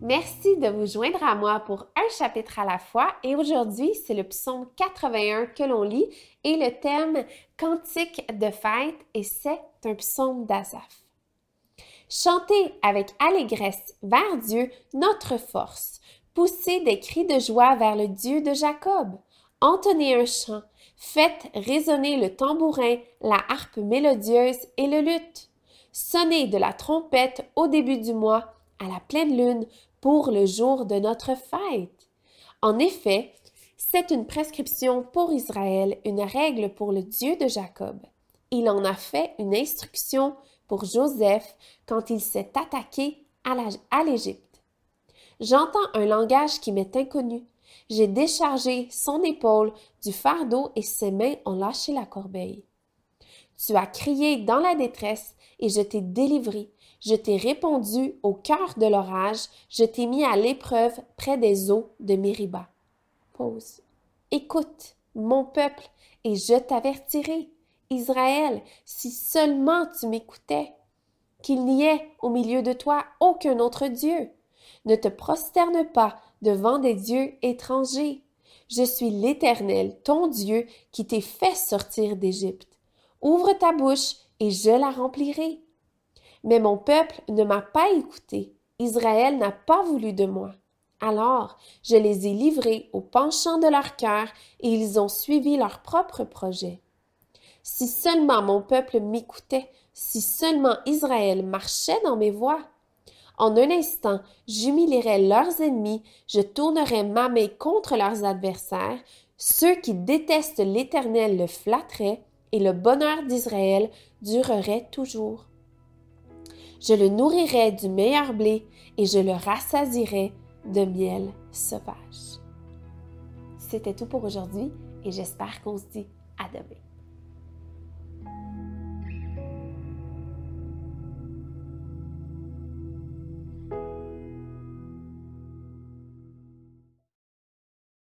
Merci de vous joindre à moi pour un chapitre à la fois. Et aujourd'hui c'est le psaume 81 que l'on lit et le thème Cantique de fête et c'est un psaume d'Azaph. Chantez avec allégresse vers Dieu notre force, poussez des cris de joie vers le Dieu de Jacob, entonnez un chant, faites résonner le tambourin, la harpe mélodieuse et le luth. Sonnez de la trompette au début du mois, à la pleine lune, pour le jour de notre fête. En effet, c'est une prescription pour Israël, une règle pour le Dieu de Jacob. Il en a fait une instruction pour Joseph quand il s'est attaqué à l'Égypte. J'entends un langage qui m'est inconnu. J'ai déchargé son épaule du fardeau et ses mains ont lâché la corbeille. Tu as crié dans la détresse et je t'ai délivré. Je t'ai répondu au cœur de l'orage, je t'ai mis à l'épreuve près des eaux de Mériba. Pause. Écoute, mon peuple, et je t'avertirai. Israël, si seulement tu m'écoutais, qu'il n'y ait au milieu de toi aucun autre Dieu. Ne te prosterne pas devant des dieux étrangers. Je suis l'Éternel, ton Dieu, qui t'ai fait sortir d'Égypte. Ouvre ta bouche et je la remplirai. Mais mon peuple ne m'a pas écouté. Israël n'a pas voulu de moi. Alors je les ai livrés au penchant de leur cœur et ils ont suivi leur propre projet. Si seulement mon peuple m'écoutait, si seulement Israël marchait dans mes voies. En un instant, j'humilierais leurs ennemis, je tournerais ma main contre leurs adversaires, ceux qui détestent l'Éternel le flatteraient, et le bonheur d'Israël durerait toujours. Je le nourrirai du meilleur blé et je le rassasirai de miel sauvage. C'était tout pour aujourd'hui et j'espère qu'on se dit à demain.